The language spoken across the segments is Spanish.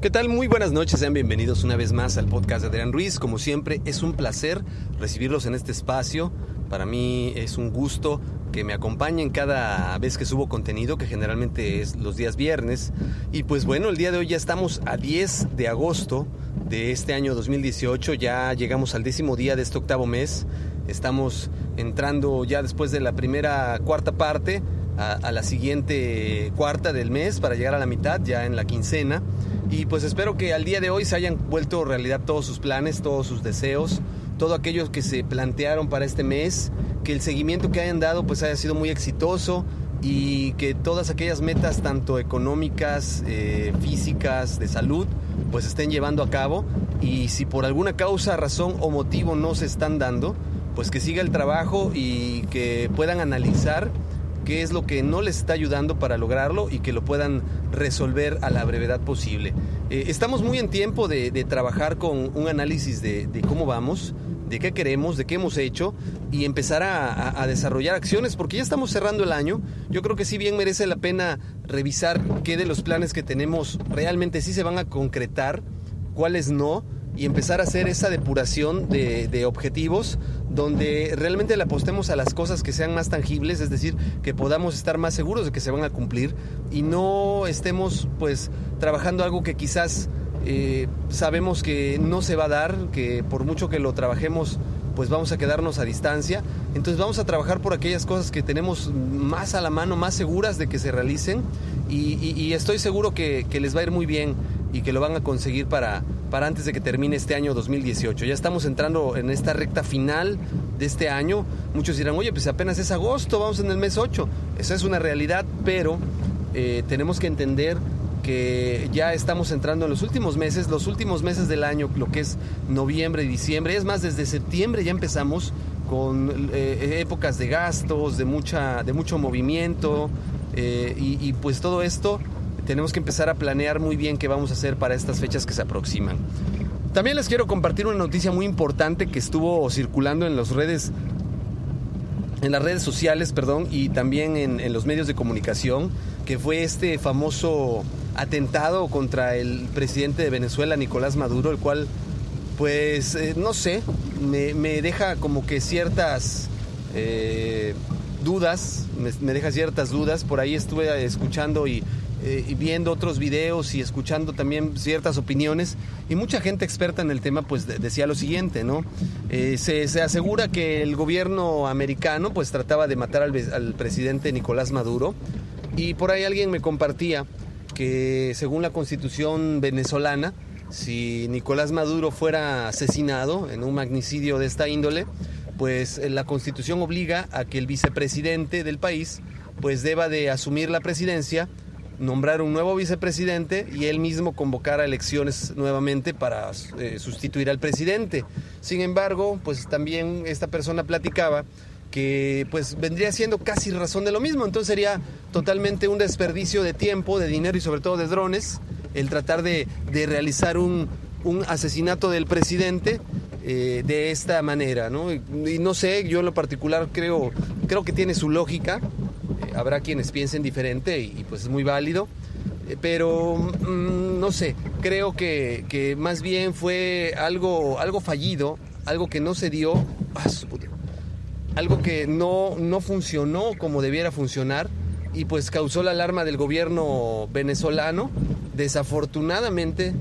¿Qué tal? Muy buenas noches, sean bienvenidos una vez más al podcast de Adrián Ruiz. Como siempre, es un placer recibirlos en este espacio. Para mí es un gusto que me acompañen cada vez que subo contenido, que generalmente es los días viernes. Y pues bueno, el día de hoy ya estamos a 10 de agosto de este año 2018, ya llegamos al décimo día de este octavo mes. Estamos entrando ya después de la primera cuarta parte a, la siguiente cuarta del mes para llegar a la mitad, ya en la quincena. Y pues espero que al día de hoy se hayan vuelto realidad todos sus planes, todos sus deseos, todo aquello que se plantearon para este mes, que el seguimiento que hayan dado pues haya sido muy exitoso y que todas aquellas metas tanto económicas, eh, físicas, de salud, pues estén llevando a cabo y si por alguna causa, razón o motivo no se están dando, pues que siga el trabajo y que puedan analizar qué es lo que no les está ayudando para lograrlo y que lo puedan resolver a la brevedad posible. Eh, estamos muy en tiempo de, trabajar con un análisis de, cómo vamos, de qué queremos, de qué hemos hecho y empezar a, desarrollar acciones porque ya estamos cerrando el año. Yo creo que sí bien merece la pena revisar qué de los planes que tenemos realmente sí se van a concretar, cuáles no y empezar a hacer esa depuración de, objetivos donde realmente le apostemos a las cosas que sean más tangibles, es decir, que podamos estar más seguros de que se van a cumplir y no estemos pues trabajando algo que quizás eh, sabemos que no se va a dar, que por mucho que lo trabajemos pues vamos a quedarnos a distancia. Entonces vamos a trabajar por aquellas cosas que tenemos más a la mano, más seguras de que se realicen y, estoy seguro que, que les va a ir muy bien y que lo van a conseguir para, para antes de que termine este año 2018. Ya estamos entrando en esta recta final de este año. Muchos dirán, oye, pues apenas es agosto, vamos en el mes 8. Esa es una realidad, pero eh, tenemos que entender que ya estamos entrando en los últimos meses, los últimos meses del año, lo que es noviembre y diciembre. Es más, desde septiembre ya empezamos con eh, épocas de gastos, de, mucha, de mucho movimiento, eh, y pues todo esto tenemos que empezar a planear muy bien qué vamos a hacer para estas fechas que se aproximan. También les quiero compartir una noticia muy importante que estuvo circulando en las redes en las redes sociales, perdón, y también en, los medios de comunicación, que fue este famoso atentado contra el presidente de Venezuela, Nicolás Maduro, el cual, pues, eh, no sé, me, deja como que ciertas eh, dudas, me, deja ciertas dudas. Por ahí estuve escuchando y eh, y viendo otros videos y escuchando también ciertas opiniones y mucha gente experta en el tema pues decía lo siguiente, ¿no? Eh, se, asegura que el gobierno americano pues trataba de matar al, al presidente Nicolás Maduro y por ahí alguien me compartía que según la constitución venezolana, si Nicolás Maduro fuera asesinado en un magnicidio de esta índole, pues eh, la constitución obliga a que el vicepresidente del país pues deba de asumir la presidencia nombrar un nuevo vicepresidente y él mismo convocar a elecciones nuevamente para eh, sustituir al presidente. Sin embargo, pues también esta persona platicaba que pues vendría siendo casi razón de lo mismo, entonces sería totalmente un desperdicio de tiempo, de dinero y sobre todo de drones el tratar de, realizar un, asesinato del presidente eh, de esta manera, ¿no? Y, no sé, yo en lo particular creo, creo que tiene su lógica, habrá quienes piensen diferente y, pues es muy válido, eh, pero mm, no sé, creo que, que, más bien fue algo, algo fallido, algo que no se dio, ah, algo que no, no funcionó como debiera funcionar y pues causó la alarma del gobierno venezolano. Desafortunadamente,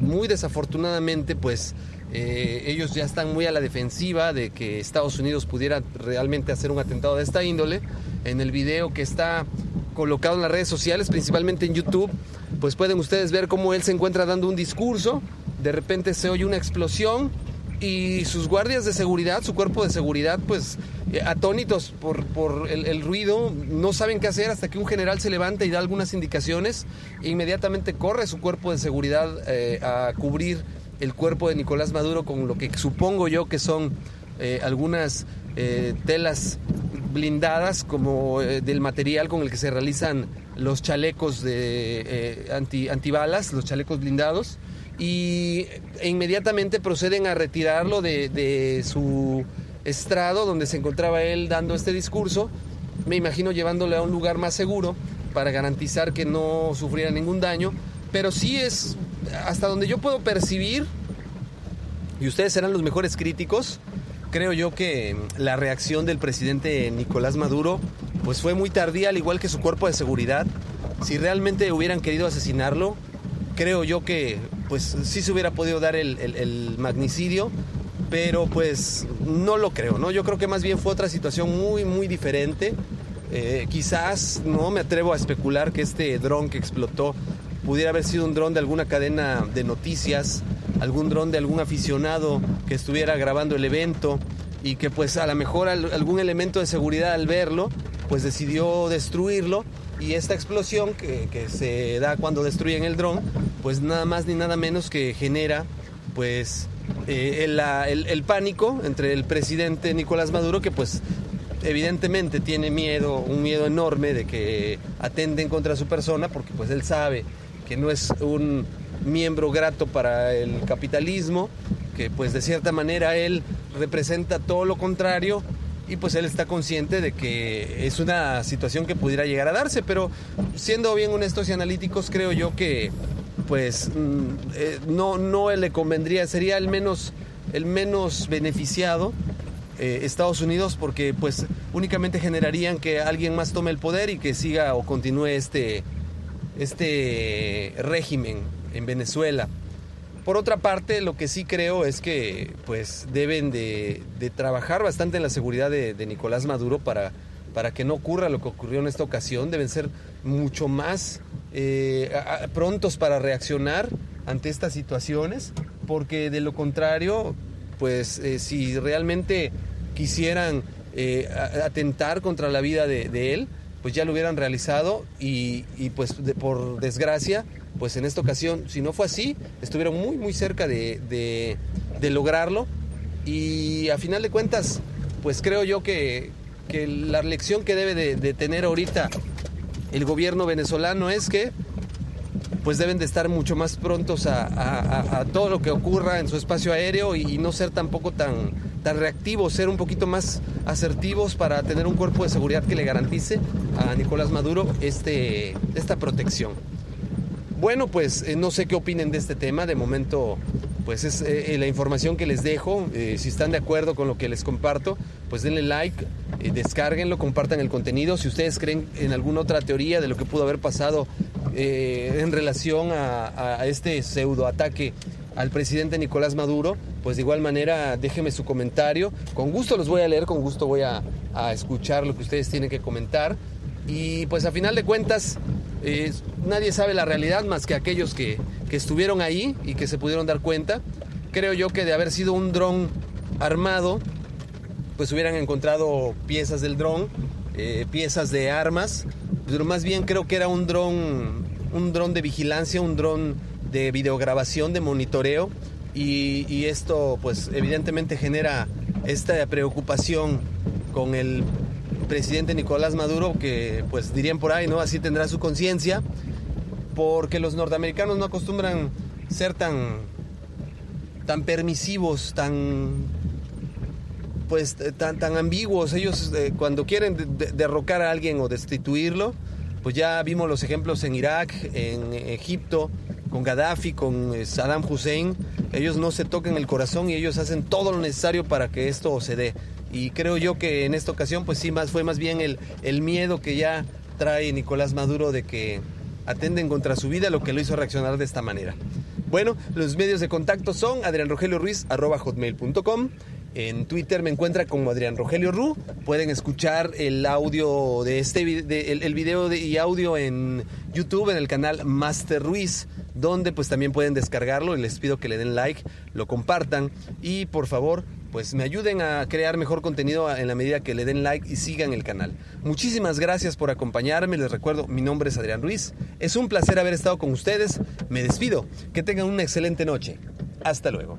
muy desafortunadamente, pues eh, ellos ya están muy a la defensiva de que Estados Unidos pudiera realmente hacer un atentado de esta índole. En el video que está colocado en las redes sociales, principalmente en YouTube, pues pueden ustedes ver cómo él se encuentra dando un discurso. De repente se oye una explosión y sus guardias de seguridad, su cuerpo de seguridad, pues eh, atónitos por, por el, ruido, no saben qué hacer hasta que un general se levanta y da algunas indicaciones e inmediatamente corre su cuerpo de seguridad eh, a cubrir el cuerpo de Nicolás Maduro con lo que supongo yo que son eh, algunas telas blindadas como del material con el que se realizan los chalecos de anti, antibalas, los chalecos blindados y e inmediatamente proceden a retirarlo de, su estrado donde se encontraba él dando este discurso, me imagino llevándole a un lugar más seguro para garantizar que no sufriera ningún daño, pero sí es hasta donde yo puedo percibir, y ustedes serán los mejores críticos, creo yo que la reacción del presidente Nicolás Maduro pues fue muy tardía, al igual que su cuerpo de seguridad. Si realmente hubieran querido asesinarlo, creo yo que pues sí se hubiera podido dar el, magnicidio, pero pues no lo creo, ¿no? Yo creo que más bien fue otra situación muy, muy diferente. Eh, quizás, no me atrevo a especular que este dron que explotó pudiera haber sido un dron de alguna cadena de noticias, algún dron de algún aficionado que estuviera grabando el evento y que pues a lo mejor algún elemento de seguridad al verlo, pues decidió destruirlo y esta explosión que, que se da cuando destruyen el dron, pues nada más ni nada menos que genera pues eh, el, el, pánico entre el presidente Nicolás Maduro que pues evidentemente tiene miedo, un miedo enorme de que atenden contra su persona porque pues él sabe que no es un miembro grato para el capitalismo, que pues de cierta manera él representa todo lo contrario y pues él está consciente de que es una situación que pudiera llegar a darse, pero siendo bien honestos y analíticos creo yo que pues mm, eh, no, no le convendría, sería el menos, el menos beneficiado eh, Estados Unidos porque pues únicamente generarían que alguien más tome el poder y que siga o continúe este, este régimen en Venezuela. Por otra parte, lo que sí creo es que pues deben de, trabajar bastante en la seguridad de, Nicolás Maduro para, para que no ocurra lo que ocurrió en esta ocasión. Deben ser mucho más eh, prontos para reaccionar ante estas situaciones, porque de lo contrario, pues eh, si realmente quisieran eh, atentar contra la vida de, él, pues ya lo hubieran realizado y, pues por desgracia pues en esta ocasión, si no fue así, estuvieron muy, muy cerca de, lograrlo. Y a final de cuentas, pues creo yo que, la lección que debe de, tener ahorita el gobierno venezolano es que pues deben de estar mucho más prontos a, todo lo que ocurra en su espacio aéreo y, no ser tampoco tan, tan reactivos, ser un poquito más asertivos para tener un cuerpo de seguridad que le garantice a Nicolás Maduro este, esta protección. Bueno, pues eh, no sé qué opinen de este tema. De momento, pues es eh, eh, la información que les dejo. si están de acuerdo con lo que les comparto, pues denle like, descárguenlo, compartan el contenido. Si ustedes creen en alguna otra teoría de lo que pudo haber pasado en relación a, este pseudo ataque al presidente Nicolás Maduro, pues de igual manera déjenme su comentario. Con gusto los voy a leer, con gusto voy a escuchar lo que ustedes tienen que comentar. Y pues a final de cuentas, nadie sabe la realidad más que aquellos que, estuvieron ahí y que se pudieron dar cuenta. Creo yo que de haber sido un dron armado, pues hubieran encontrado piezas del dron, eh, piezas de armas, pero más bien creo que era un dron, un dron de vigilancia, un dron de videograbación, de monitoreo, y, y esto pues evidentemente genera esta preocupación con el presidente Nicolás Maduro, que pues dirían por ahí, ¿no? Así tendrá su conciencia. porque los norteamericanos no acostumbran ser tan, tan permisivos, tan, pues, tan, tan ambiguos. Ellos eh, cuando quieren de- de- derrocar a alguien o destituirlo, pues ya vimos los ejemplos en Irak, en Egipto, con Gaddafi, con eh, Saddam Hussein. Ellos no se tocan el corazón y ellos hacen todo lo necesario para que esto se dé. Y creo yo que en esta ocasión, pues sí, más, fue más bien el, el miedo que ya trae Nicolás Maduro de que atenden contra su vida lo que lo hizo reaccionar de esta manera. Bueno, los medios de contacto son adrianrogelioruiz.com. En Twitter me encuentra como Adrián Rogelio Ru. Pueden escuchar el audio de este el, video de- y audio en YouTube en el canal Master Ruiz, donde pues también pueden descargarlo y les pido que le den like, lo compartan y por favor pues me ayuden a crear mejor contenido en la medida que le den like y sigan el canal. Muchísimas gracias por acompañarme. Les recuerdo, mi nombre es Adrián Ruiz. Es un placer haber estado con ustedes. Me despido. Que tengan una excelente noche. Hasta luego.